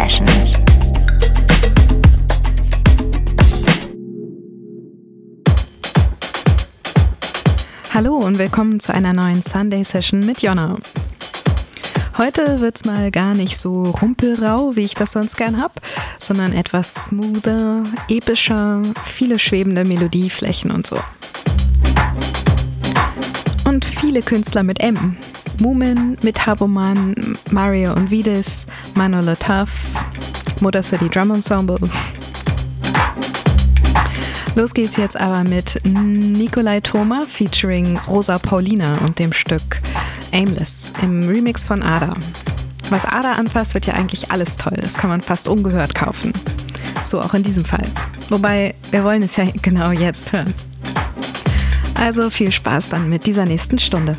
Session. Hallo und willkommen zu einer neuen Sunday Session mit Jonna. Heute wird's mal gar nicht so rumpelrau, wie ich das sonst gern hab, sondern etwas smoother, epischer, viele schwebende Melodieflächen und so. Und viele Künstler mit M. Mumin, mit Haboman, Mario und Vides, Manola Tuff, Motor City Drum Ensemble. Los geht's jetzt aber mit Nikolai Thoma featuring Rosa Paulina und dem Stück Aimless im Remix von Ada. Was Ada anfasst, wird ja eigentlich alles toll. Das kann man fast ungehört kaufen. So auch in diesem Fall. Wobei, wir wollen es ja genau jetzt hören. Also viel Spaß dann mit dieser nächsten Stunde.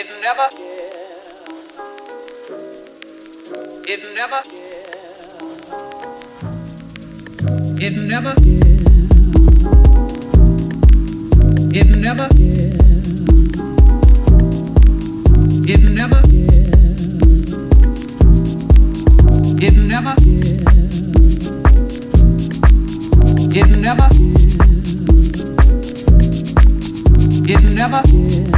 It never. It never. It never. It never. It never. It never. It never. It never.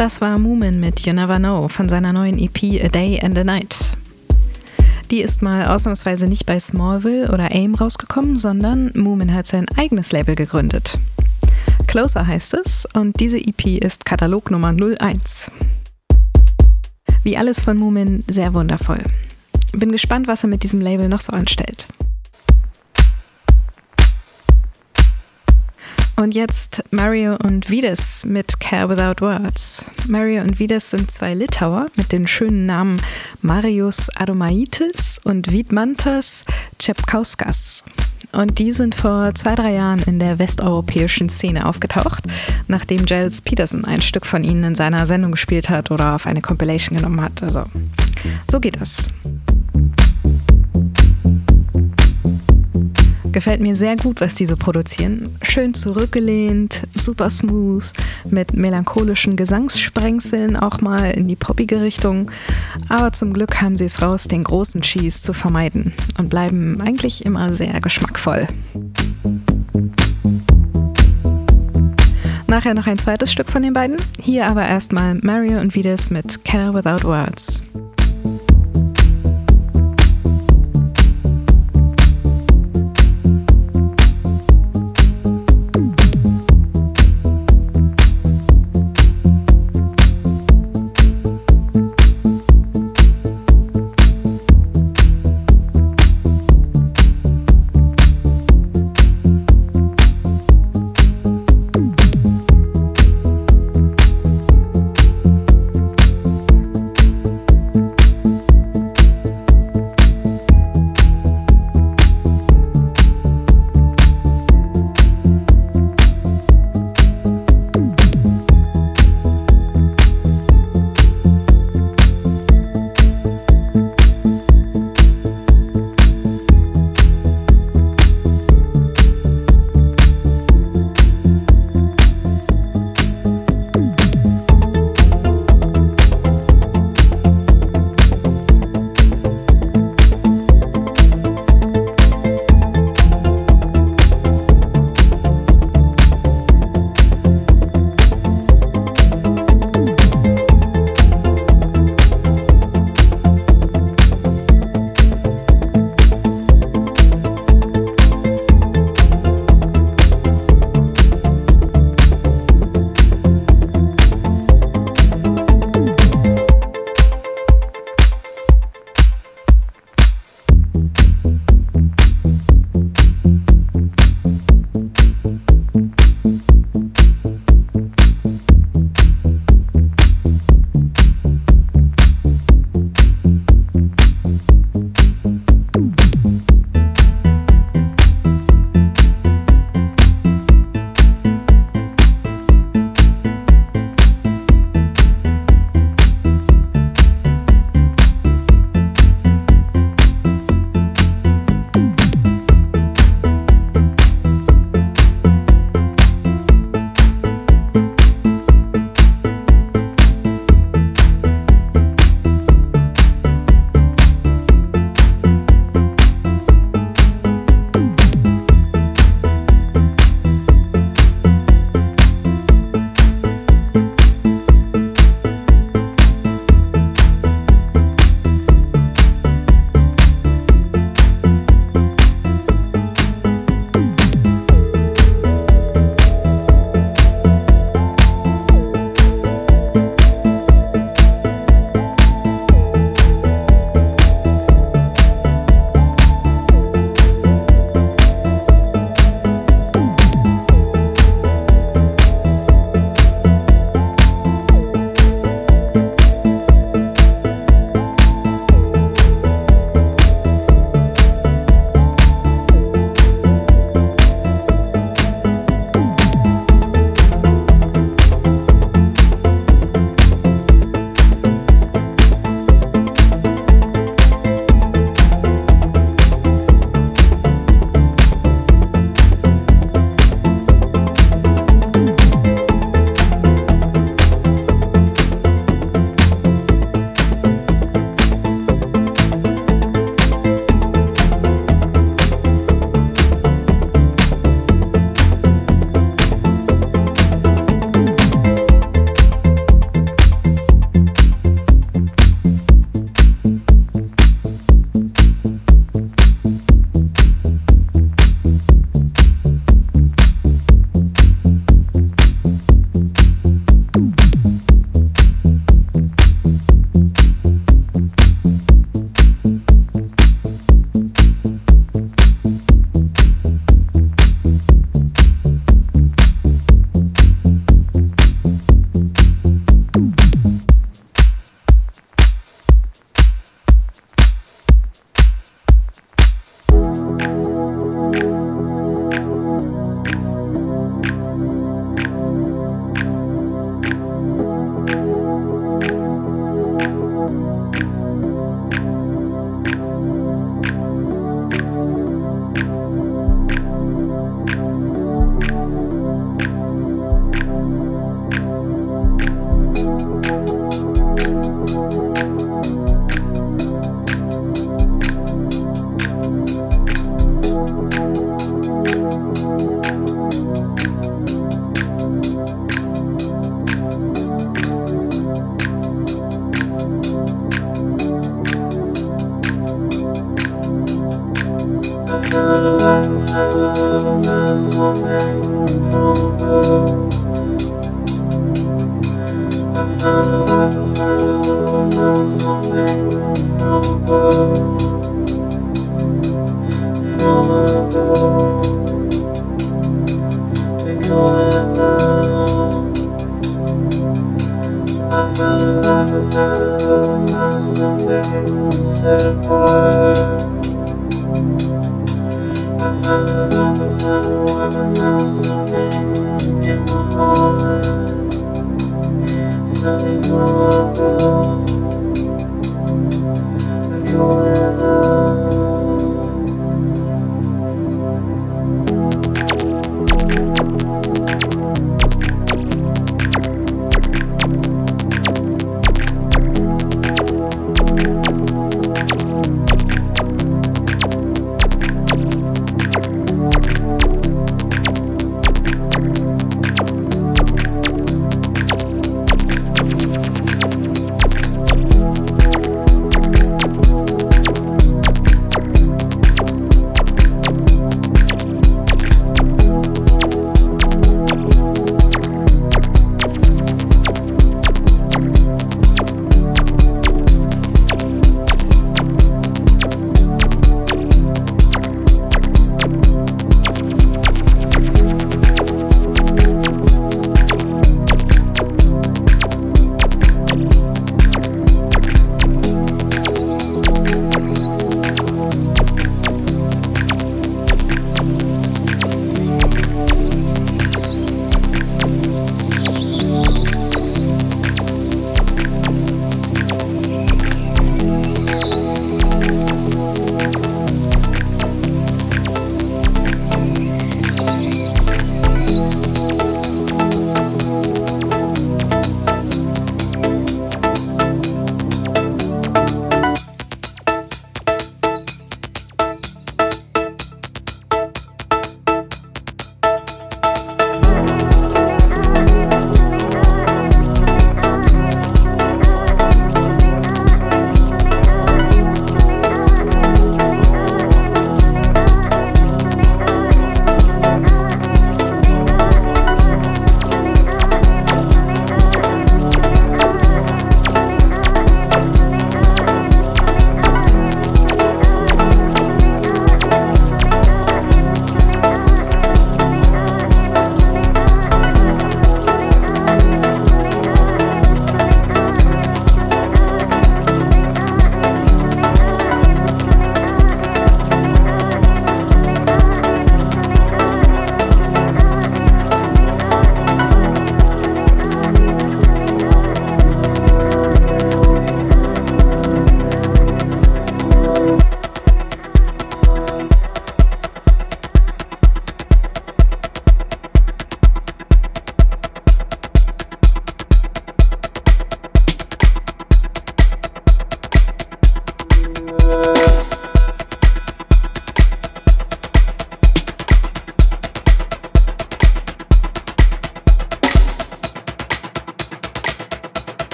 Das war Moomin mit You Never Know von seiner neuen EP A Day and a Night. Die ist mal ausnahmsweise nicht bei Smallville oder AIM rausgekommen, sondern Moomin hat sein eigenes Label gegründet. Closer heißt es und diese EP ist Katalog Nummer 01. Wie alles von Moomin sehr wundervoll. Bin gespannt, was er mit diesem Label noch so anstellt. Und jetzt Mario und Vides mit Care Without Words. Mario und Vides sind zwei Litauer mit den schönen Namen Marius Adomaitis und Vidmantas Czepkauskas. Und die sind vor zwei, drei Jahren in der westeuropäischen Szene aufgetaucht, nachdem Giles Peterson ein Stück von ihnen in seiner Sendung gespielt hat oder auf eine Compilation genommen hat. Also, so geht das. Gefällt mir sehr gut, was die so produzieren. Schön zurückgelehnt, super smooth, mit melancholischen Gesangssprengseln auch mal in die poppige Richtung. Aber zum Glück haben sie es raus, den großen Cheese zu vermeiden und bleiben eigentlich immer sehr geschmackvoll. Nachher noch ein zweites Stück von den beiden. Hier aber erstmal Mario und Vides mit Care Without Words.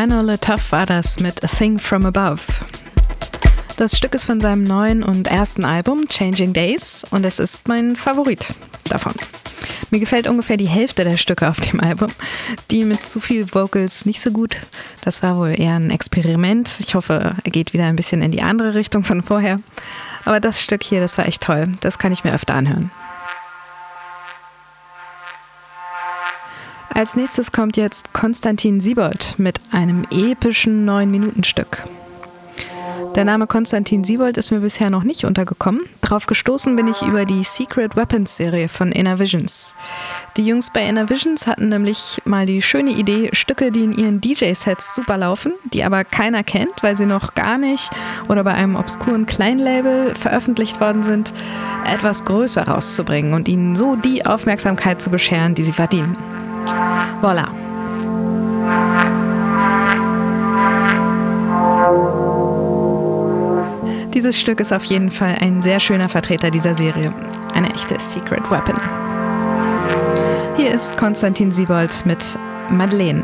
Manuel Tough war das mit A Thing From Above. Das Stück ist von seinem neuen und ersten Album Changing Days und es ist mein Favorit davon. Mir gefällt ungefähr die Hälfte der Stücke auf dem Album. Die mit zu viel Vocals nicht so gut. Das war wohl eher ein Experiment. Ich hoffe, er geht wieder ein bisschen in die andere Richtung von vorher. Aber das Stück hier, das war echt toll. Das kann ich mir öfter anhören. Als nächstes kommt jetzt Konstantin Siebold mit einem epischen 9-Minuten-Stück. Der Name Konstantin Siebold ist mir bisher noch nicht untergekommen. Darauf gestoßen bin ich über die Secret Weapons Serie von Inner Visions. Die Jungs bei Inner Visions hatten nämlich mal die schöne Idee, Stücke, die in ihren DJ-Sets super laufen, die aber keiner kennt, weil sie noch gar nicht oder bei einem obskuren Kleinlabel veröffentlicht worden sind, etwas größer rauszubringen und ihnen so die Aufmerksamkeit zu bescheren, die sie verdienen. Voilà. Dieses Stück ist auf jeden Fall ein sehr schöner Vertreter dieser Serie. Eine echte Secret Weapon. Hier ist Konstantin Siebold mit Madeleine.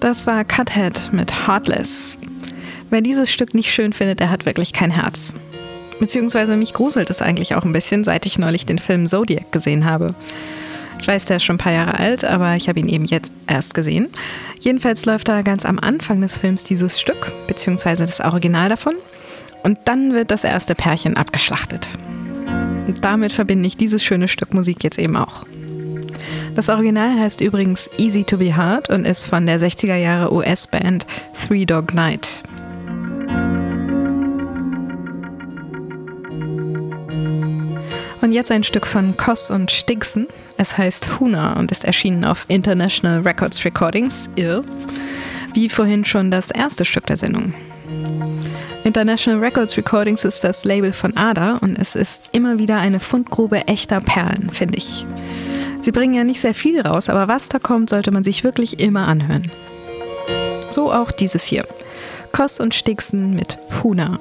Das war Cuthead mit Heartless. Wer dieses Stück nicht schön findet, der hat wirklich kein Herz. Beziehungsweise mich gruselt es eigentlich auch ein bisschen, seit ich neulich den Film Zodiac gesehen habe. Ich weiß, der ist schon ein paar Jahre alt, aber ich habe ihn eben jetzt erst gesehen. Jedenfalls läuft da ganz am Anfang des Films dieses Stück, beziehungsweise das Original davon. Und dann wird das erste Pärchen abgeschlachtet. Und damit verbinde ich dieses schöne Stück Musik jetzt eben auch. Das Original heißt übrigens Easy to be Hard und ist von der 60er Jahre US-Band Three Dog Night. Und jetzt ein Stück von Koss und Stigson. Es heißt Huna und ist erschienen auf International Records Recordings, IR, wie vorhin schon das erste Stück der Sendung. International Records Recordings ist das Label von Ada und es ist immer wieder eine Fundgrube echter Perlen, finde ich. Sie bringen ja nicht sehr viel raus, aber was da kommt, sollte man sich wirklich immer anhören. So auch dieses hier. Koss und Stigson mit Huna.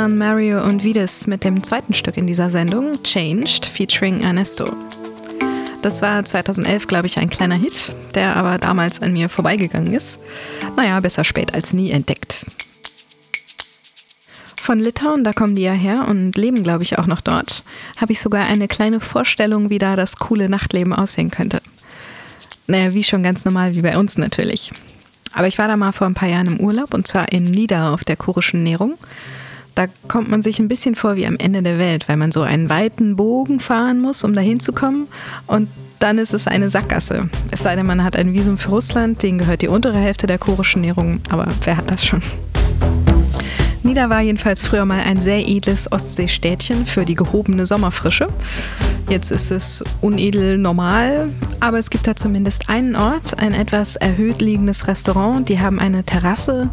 Waren Mario und Vides mit dem zweiten Stück in dieser Sendung, Changed, featuring Ernesto. Das war 2011, glaube ich, ein kleiner Hit, der aber damals an mir vorbeigegangen ist. Naja, besser spät als nie entdeckt. Von Litauen, da kommen die ja her und leben, glaube ich, auch noch dort, habe ich sogar eine kleine Vorstellung, wie da das coole Nachtleben aussehen könnte. Naja, wie schon ganz normal, wie bei uns natürlich. Aber ich war da mal vor ein paar Jahren im Urlaub und zwar in Nida auf der kurischen Nährung. Da kommt man sich ein bisschen vor wie am Ende der Welt, weil man so einen weiten Bogen fahren muss, um da hinzukommen. Und dann ist es eine Sackgasse. Es sei denn, man hat ein Visum für Russland, denen gehört die untere Hälfte der kurischen Nährung, aber wer hat das schon? Nida war jedenfalls früher mal ein sehr edles Ostseestädtchen für die gehobene Sommerfrische. Jetzt ist es unedel normal, aber es gibt da zumindest einen Ort, ein etwas erhöht liegendes Restaurant. Die haben eine Terrasse,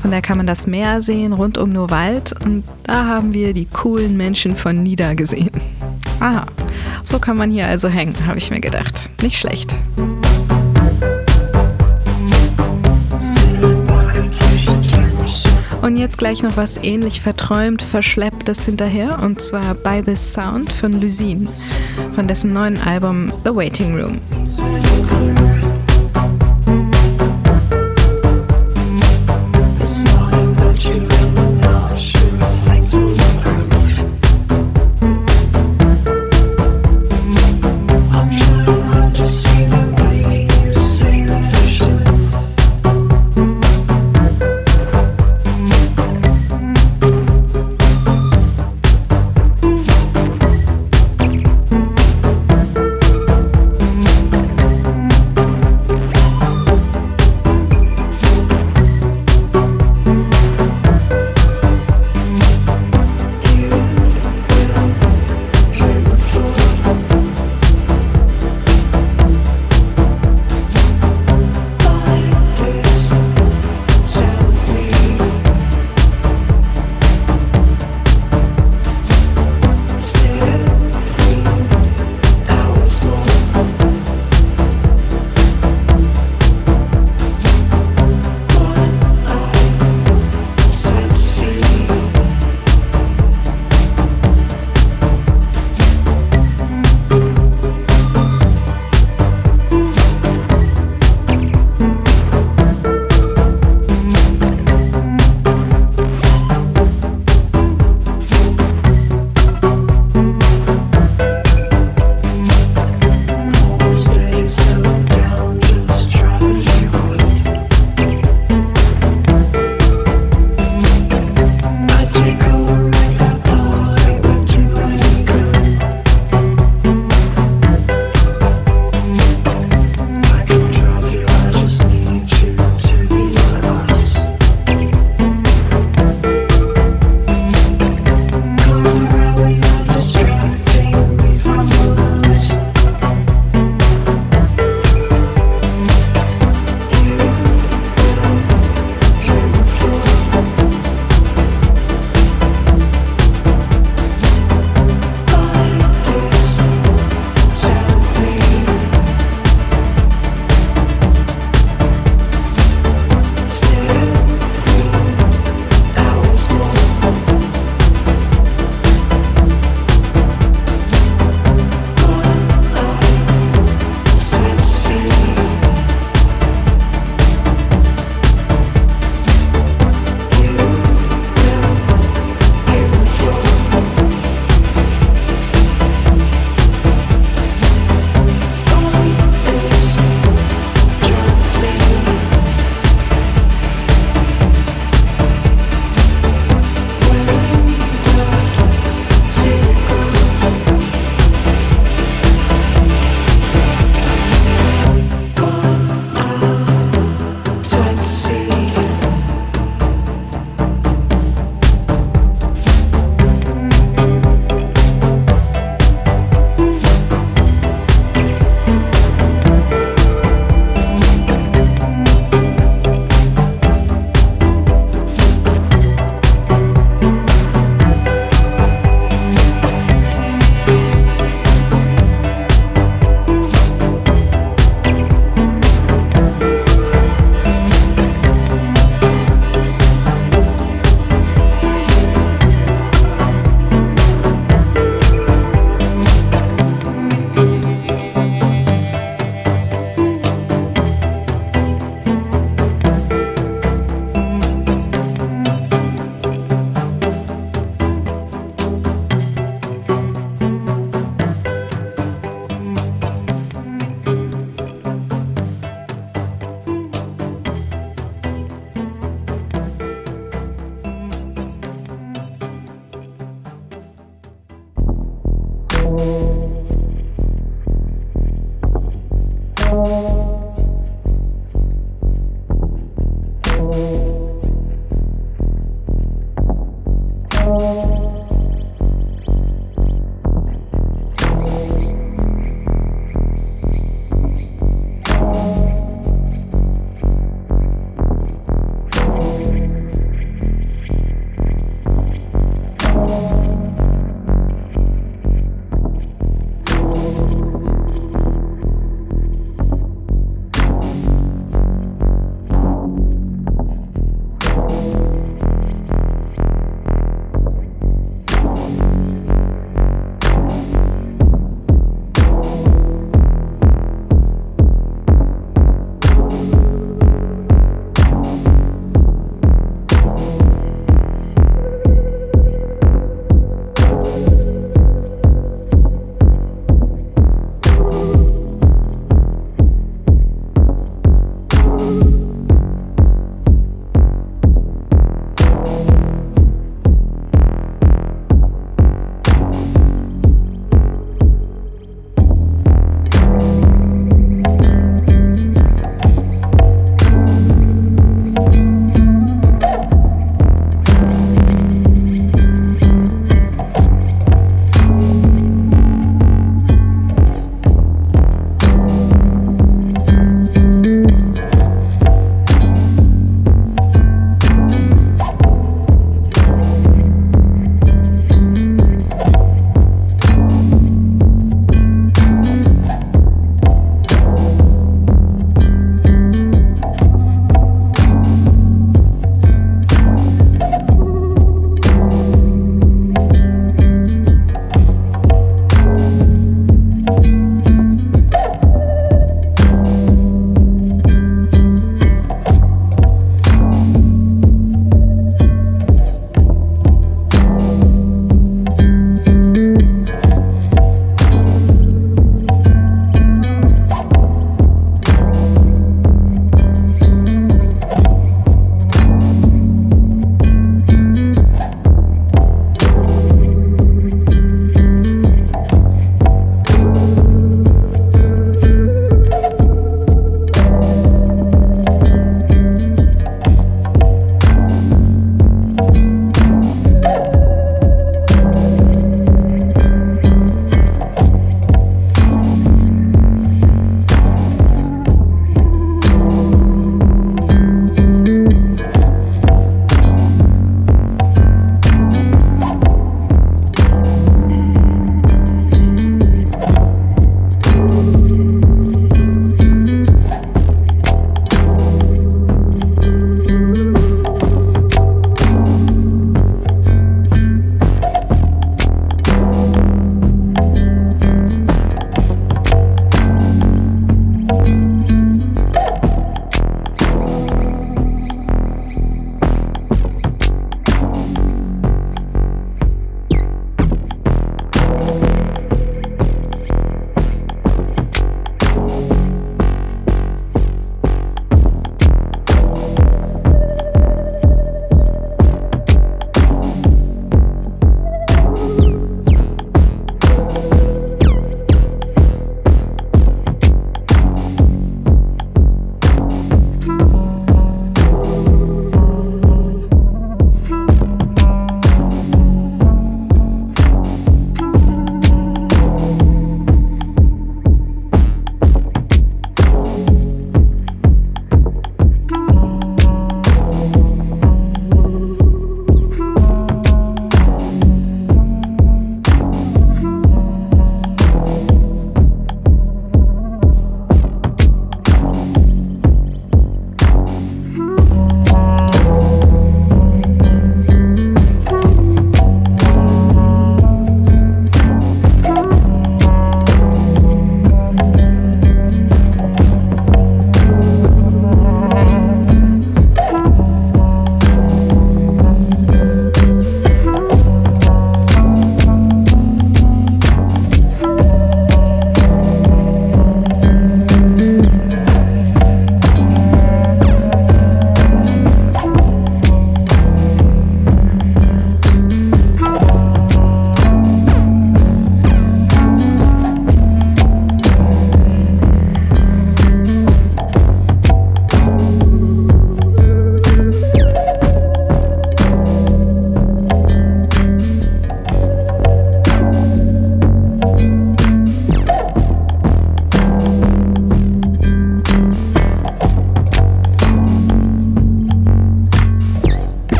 von der kann man das Meer sehen, rundum nur Wald. Und da haben wir die coolen Menschen von Nida gesehen. Aha, so kann man hier also hängen, habe ich mir gedacht. Nicht schlecht. Und jetzt gleich noch was ähnlich verträumt, verschlepptes hinterher, und zwar By This Sound von Lucine, von dessen neuen Album The Waiting Room.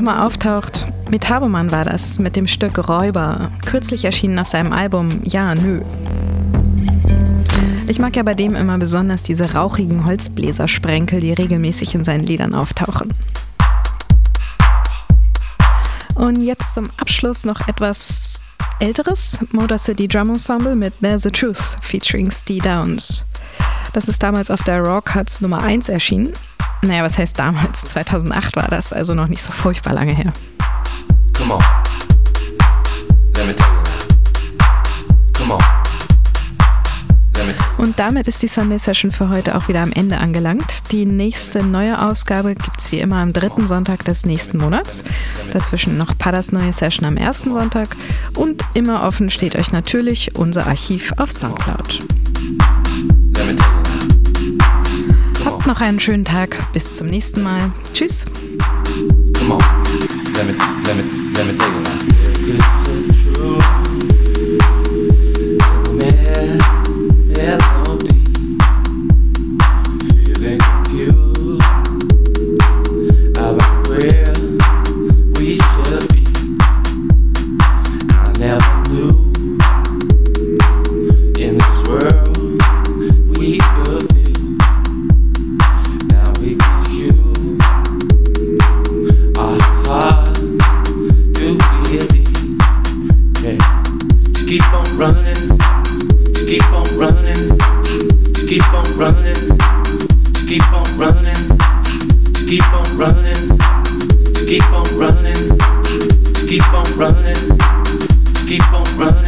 Nochmal auftaucht, mit Habermann war das, mit dem Stück Räuber, kürzlich erschienen auf seinem Album Ja, nö. Ich mag ja bei dem immer besonders diese rauchigen Holzbläsersprenkel, die regelmäßig in seinen Liedern auftauchen. Und jetzt zum Abschluss noch etwas älteres Motor City Drum Ensemble mit There's a Truth featuring Steve Downs. Das ist damals auf der Raw Cuts Nummer 1 erschienen. Naja, was heißt damals? 2008 war das, also noch nicht so furchtbar lange her. Come on. Let me tell you Come on. Und damit ist die Sunday Session für heute auch wieder am Ende angelangt. Die nächste neue Ausgabe gibt es wie immer am dritten Sonntag des nächsten Monats. Dazwischen noch Padas neue Session am ersten Sonntag. Und immer offen steht euch natürlich unser Archiv auf Soundcloud. Noch einen schönen Tag. Bis zum nächsten Mal. Tschüss. Come on. Let me, let me, let me take it on running, keep on running. Keep on hiding, keep on hiding.